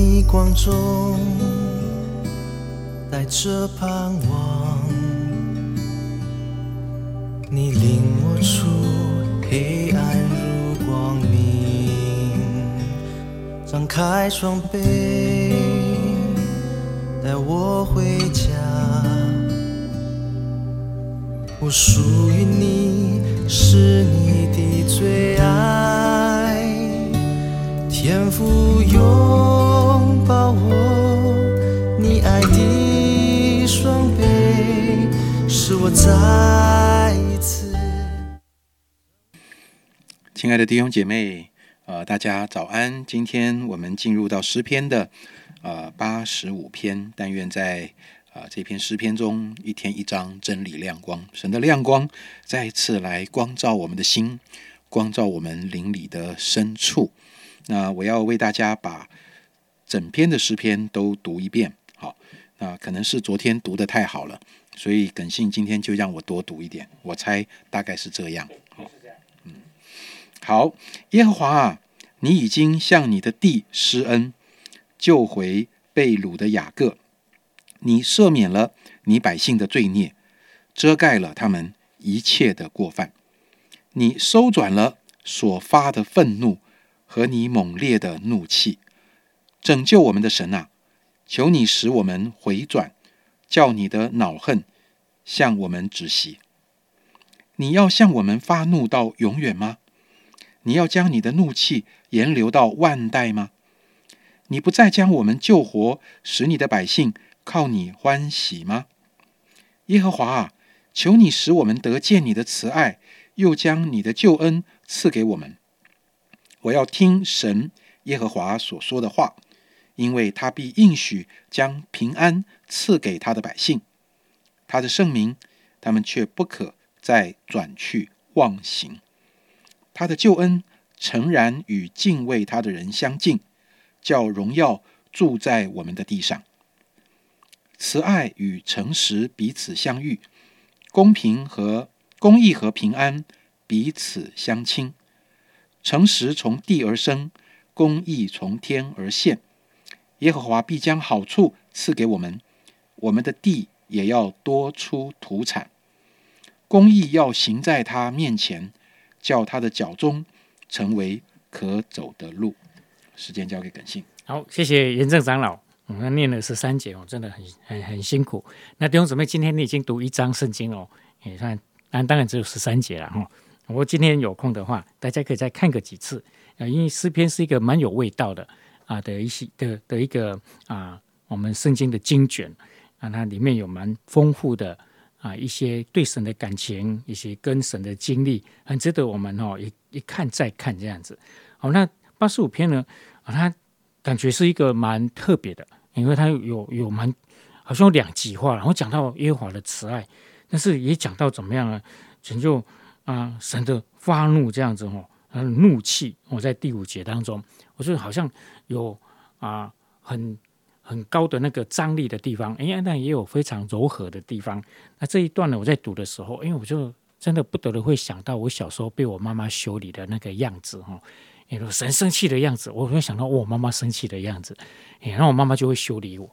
逆光中带着盼望，你领我出黑暗入光明，张开双臂带我回家。我属于你，是你的最爱，天赋有我再一次。亲爱的弟兄姐妹，呃，大家早安。今天我们进入到诗篇的呃八十五篇，但愿在啊、这篇诗篇中，一天一章，真理亮光，神的亮光再一次来光照我们的心，光照我们灵里的深处。那我要为大家把整篇的诗篇都读一遍。好，那可能是昨天读的太好了，所以耿信今天就让我多读一点。我猜大概是这样。好，嗯，好，耶和华啊，你已经向你的地施恩，救回被掳的雅各。你赦免了你百姓的罪孽，遮盖了他们一切的过犯。你收转了所发的愤怒和你猛烈的怒气，拯救我们的神啊！求你使我们回转，叫你的恼恨向我们止息。你要向我们发怒到永远吗？你要将你的怒气延留到万代吗？你不再将我们救活，使你的百姓靠你欢喜吗？耶和华啊，求你使我们得见你的慈爱，又将你的救恩赐给我们。我要听神耶和华所说的话，因为他必应许将平安赐给他的百姓。他的圣名，他们却不可再转去忘形。他的救恩诚然与敬畏他的人相近，叫荣耀住在我们的地上。慈爱与诚实彼此相遇，公平和公义和平安彼此相亲。诚实从地而生，公义从天而现。耶和华必将好处赐给我们，我们的地也要多出土产。公义要行在他面前，叫他的脚中成为可走的路。时间交给耿信。好，谢谢严正长老。我们念了十三节哦，真的很很很辛苦。那弟兄姊妹，今天你已经读一章圣经哦，也算，那当然只有十三节了哈。我今天有空的话，大家可以再看个几次啊，因为诗篇是一个蛮有味道的啊的一些的的一个啊，我们圣经的经卷啊，它里面有蛮丰富的啊一些对神的感情，一些跟神的经历，很值得我们哦一一看再看这样子。好，那八十五篇呢啊，它感觉是一个蛮特别的。因为它有有蛮好像有两极化，然后讲到耶和华的慈爱，但是也讲到怎么样呢？拯救啊神的发怒这样子哦，呃怒气。我在第五节当中，我就好像有啊很很高的那个张力的地方，哎呀，那也有非常柔和的地方。那这一段呢，我在读的时候，因为我就真的不得了会想到我小时候被我妈妈修理的那个样子哈。那个神生气的样子，我会想到我妈妈生气的样子，然后我妈妈就会修理我。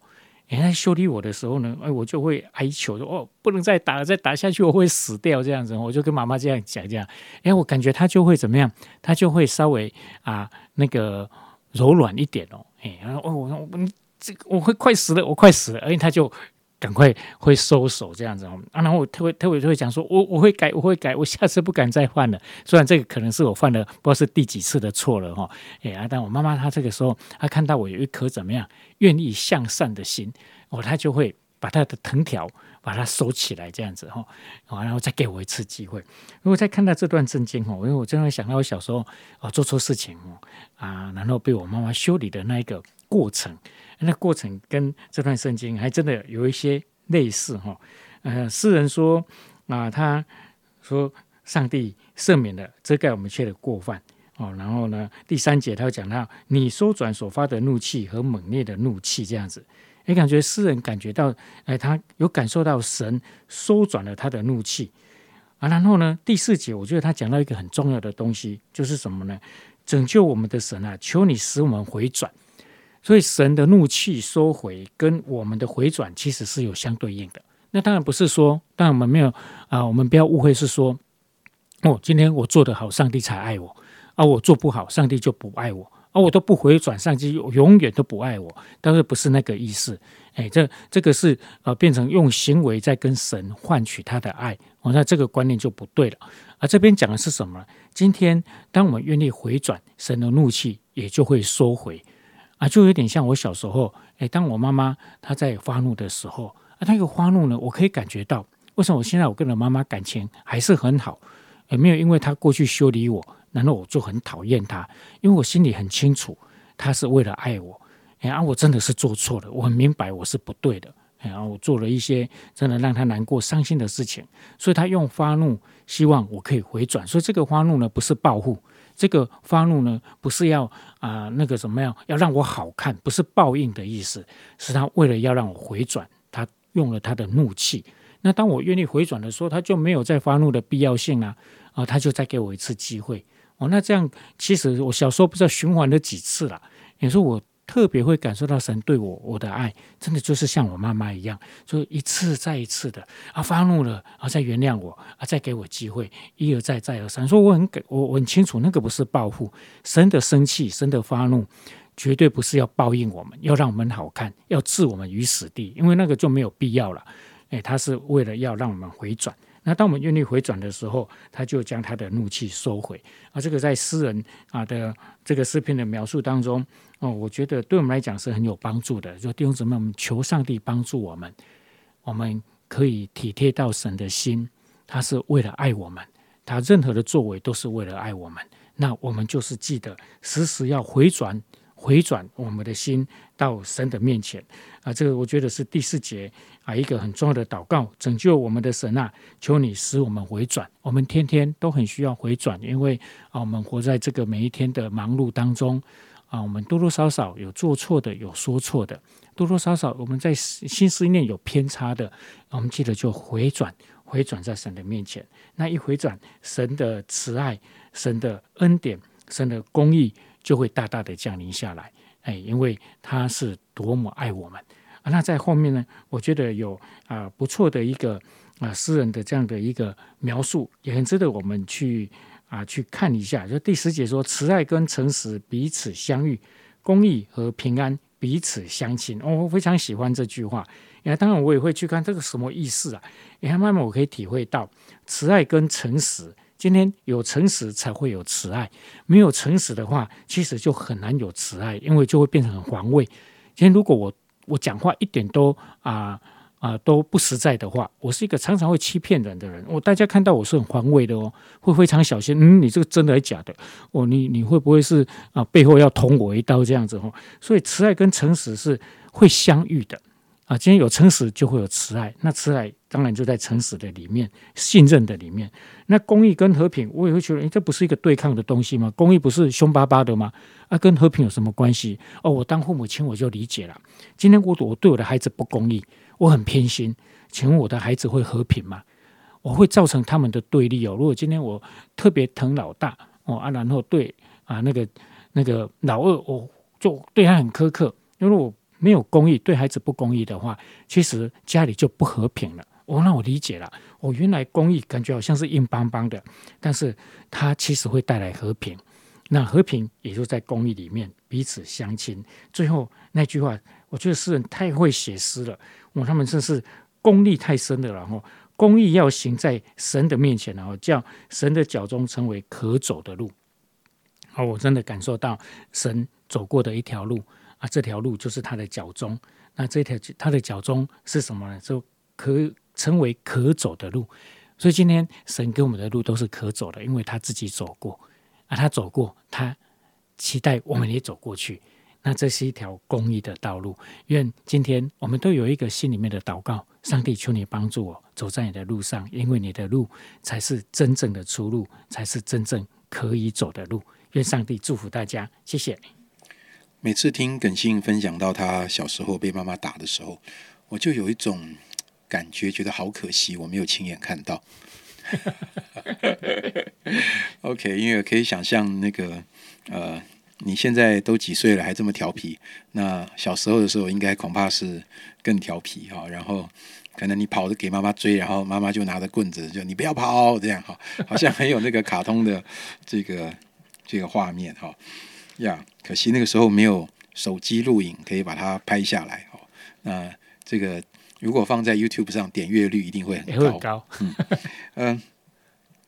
人家修理我的时候呢，哎，我就会哀求说：“哦，不能再打了，再打下去我会死掉。”这样子，我就跟妈妈这样讲，这样，哎，我感觉他就会怎么样？他就会稍微啊那个柔软一点哦，哎，然后哦，我我这个我会快死了，我快死了，而且她就。赶快会收手这样子哦，啊，然后我特别特别就会讲说，我我会改，我会改，我下次不敢再犯了。虽然这个可能是我犯的不知道是第几次的错了哈，哎，但我妈妈她这个时候，她看到我有一颗怎么样愿意向善的心，哦，她就会把她的藤条把它收起来这样子哈，然后再给我一次机会。如果再看到这段圣经哦，因为我真的想到我小时候哦做错事情哦啊，然后被我妈妈修理的那一个过程。那过程跟这段圣经还真的有一些类似哈，呃，诗人说啊，他说上帝赦免了遮盖我们一切的过犯哦，然后呢，第三节他讲到你收转所发的怒气和猛烈的怒气这样子，也感觉诗人感觉到，哎，他有感受到神收转了他的怒气啊，然后呢，第四节我觉得他讲到一个很重要的东西，就是什么呢？拯救我们的神啊，求你使我们回转。所以神的怒气收回跟我们的回转其实是有相对应的。那当然不是说，当然我们没有啊，我们不要误会是说，哦，今天我做得好，上帝才爱我啊；我做不好，上帝就不爱我。而我都不回转，上帝永远都不爱我，但是不是那个意思？哎，这这个是呃，变成用行为在跟神换取他的爱，我那这个观念就不对了。而这边讲的是什么？今天当我们愿意回转，神的怒气也就会收回啊，就有点像我小时候，哎，当我妈妈她在发怒的时候啊，那个发怒呢，我可以感觉到，为什么我现在我跟我妈妈感情还是很好，也没有因为她过去修理我。然后我就很讨厌她？因为我心里很清楚，她是为了爱我。哎，啊，我真的是做错了，我很明白我是不对的。然后我做了一些真的让他难过、伤心的事情，所以他用发怒，希望我可以回转。所以这个发怒呢，不是报复，这个发怒呢，不是要啊那个怎么样，要让我好看，不是报应的意思，是他为了要让我回转，他用了他的怒气。那当我愿意回转的时候，他就没有再发怒的必要性啊，啊，他就再给我一次机会。哦，那这样其实我小时候不知道循环了几次了。你说我特别会感受到神对我我的爱，真的就是像我妈妈一样，就一次再一次的啊发怒了啊再原谅我啊再给我机会，一而再再而三。说我很给我我很清楚，那个不是报复，神的生气，神的发怒，绝对不是要报应我们，要让我们好看，要置我们于死地，因为那个就没有必要了。哎，他是为了要让我们回转。那当我们愿意回转的时候，他就将他的怒气收回。啊，这个在诗人啊的这个诗篇的描述当中，哦，我觉得对我们来讲是很有帮助的。就弟兄姊妹，我们求上帝帮助我们，我们可以体贴到神的心，他是为了爱我们，他任何的作为都是为了爱我们。那我们就是记得时时要回转。回转我们的心到神的面前啊，这个我觉得是第四节啊一个很重要的祷告，拯救我们的神啊，求你使我们回转。我们天天都很需要回转，因为啊，我们活在这个每一天的忙碌当中啊，我们多多少少有做错的，有说错的，多多少少我们在心思念有偏差的，我们记得就回转，回转在神的面前。那一回转，神的慈爱、神的恩典、神的公义。就会大大的降临下来，哎，因为他是多么爱我们那在后面呢，我觉得有啊不错的一个啊诗人的这样的一个描述，也很值得我们去啊去看一下。就第十节说：“慈爱跟诚实彼此相遇，公益和平安彼此相亲。”哦，我非常喜欢这句话。哎，当然我也会去看这个什么意思啊？你看，慢慢我可以体会到慈爱跟诚实。今天有诚实才会有慈爱，没有诚实的话，其实就很难有慈爱，因为就会变成很防卫。今天如果我我讲话一点都啊啊都不实在的话，我是一个常常会欺骗人的人。我大家看到我是很防卫的哦，会非常小心。嗯，你这个真的还是假的？哦，你你会不会是啊背后要捅我一刀这样子哦？所以慈爱跟诚实是会相遇的。啊，今天有诚实就会有慈爱，那慈爱当然就在诚实的里面，信任的里面。那公益跟和平，我也会觉得，诶，这不是一个对抗的东西吗？公益不是凶巴巴的吗？啊，跟和平有什么关系？哦，我当父母亲我就理解了。今天我我对我的孩子不公益，我很偏心，请问我的孩子会和平吗？我会造成他们的对立哦。如果今天我特别疼老大哦啊，然后对啊那个那个老二，我就对他很苛刻，因为我。没有公益，对孩子不公益的话，其实家里就不和平了。哦，那我理解了。我原来公益感觉好像是硬邦邦的，但是它其实会带来和平。那和平也就在公益里面彼此相亲。最后那句话，我觉得诗人太会写诗了。哦，他们真是功力太深了。然后公益要行在神的面前，然后叫神的脚中成为可走的路。哦，我真的感受到神走过的一条路。啊，这条路就是他的脚中。那这条他的脚中是什么呢？就可称为可走的路。所以今天神给我们的路都是可走的，因为他自己走过。啊，他走过，他期待我们也走过去。那这是一条公益的道路。愿今天我们都有一个心里面的祷告：上帝，求你帮助我走在你的路上，因为你的路才是真正的出路，才是真正可以走的路。愿上帝祝福大家，谢谢。每次听耿信分享到他小时候被妈妈打的时候，我就有一种感觉，觉得好可惜，我没有亲眼看到。OK，因为可以想象那个呃你现在都几岁了，还这么调皮？那小时候的时候，应该恐怕是更调皮哈。然后可能你跑着给妈妈追，然后妈妈就拿着棍子，就你不要跑，这样哈，好像很有那个卡通的这个 这个画面哈。呀，可惜那个时候没有手机录影，可以把它拍下来哈。那这个如果放在 YouTube 上，点阅率一定会很高。嗯嗯，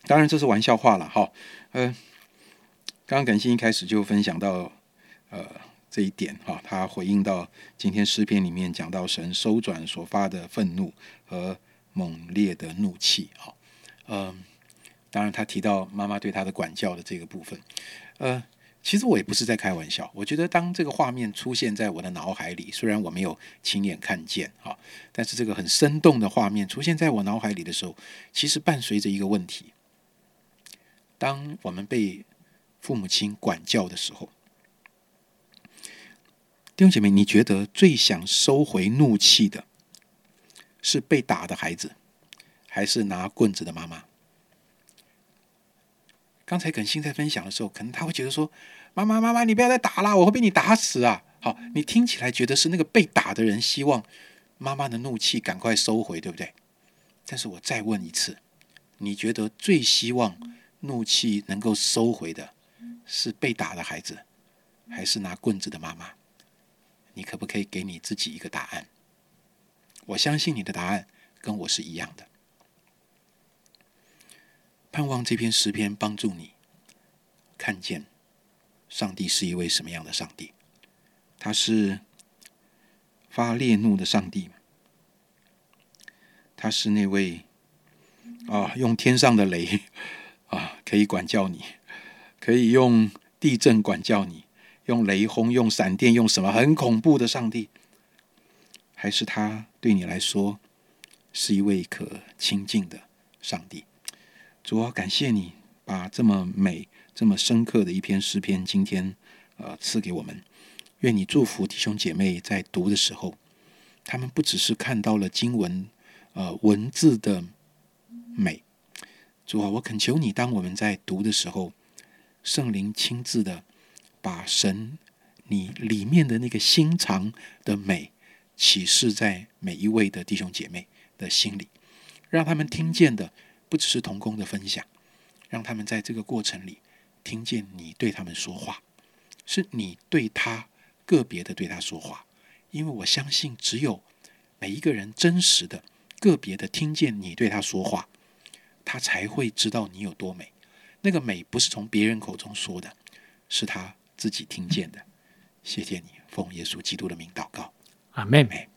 当然这是玩笑话了哈。嗯。刚刚耿信一开始就分享到，呃，这一点哈，他回应到今天诗篇里面讲到神收转所发的愤怒和猛烈的怒气哈，嗯，当然他提到妈妈对他的管教的这个部分，呃，其实我也不是在开玩笑，我觉得当这个画面出现在我的脑海里，虽然我没有亲眼看见啊，但是这个很生动的画面出现在我脑海里的时候，其实伴随着一个问题，当我们被父母亲管教的时候，弟兄姐妹，你觉得最想收回怒气的是被打的孩子，还是拿棍子的妈妈？刚才耿欣在分享的时候，可能他会觉得说：“妈妈，妈妈，你不要再打了，我会被你打死啊！”好，你听起来觉得是那个被打的人希望妈妈的怒气赶快收回，对不对？但是我再问一次，你觉得最希望怒气能够收回的？是被打的孩子，还是拿棍子的妈妈？你可不可以给你自己一个答案？我相信你的答案跟我是一样的。盼望这篇诗篇帮助你看见上帝是一位什么样的上帝。他是发烈怒的上帝，他是那位啊，用天上的雷啊，可以管教你。可以用地震管教你，用雷轰、用闪电、用什么很恐怖的上帝，还是他对你来说是一位可亲近的上帝？主啊，感谢你把这么美、这么深刻的一篇诗篇，今天呃赐给我们。愿你祝福弟兄姐妹在读的时候，他们不只是看到了经文呃文字的美。主啊，我恳求你，当我们在读的时候。圣灵亲自的把神你里面的那个心肠的美启示在每一位的弟兄姐妹的心里，让他们听见的不只是同工的分享，让他们在这个过程里听见你对他们说话，是你对他个别的对他说话，因为我相信只有每一个人真实的个别的听见你对他说话，他才会知道你有多美。那个美不是从别人口中说的，是他自己听见的。谢谢你，奉耶稣基督的名祷告，啊，妹妹。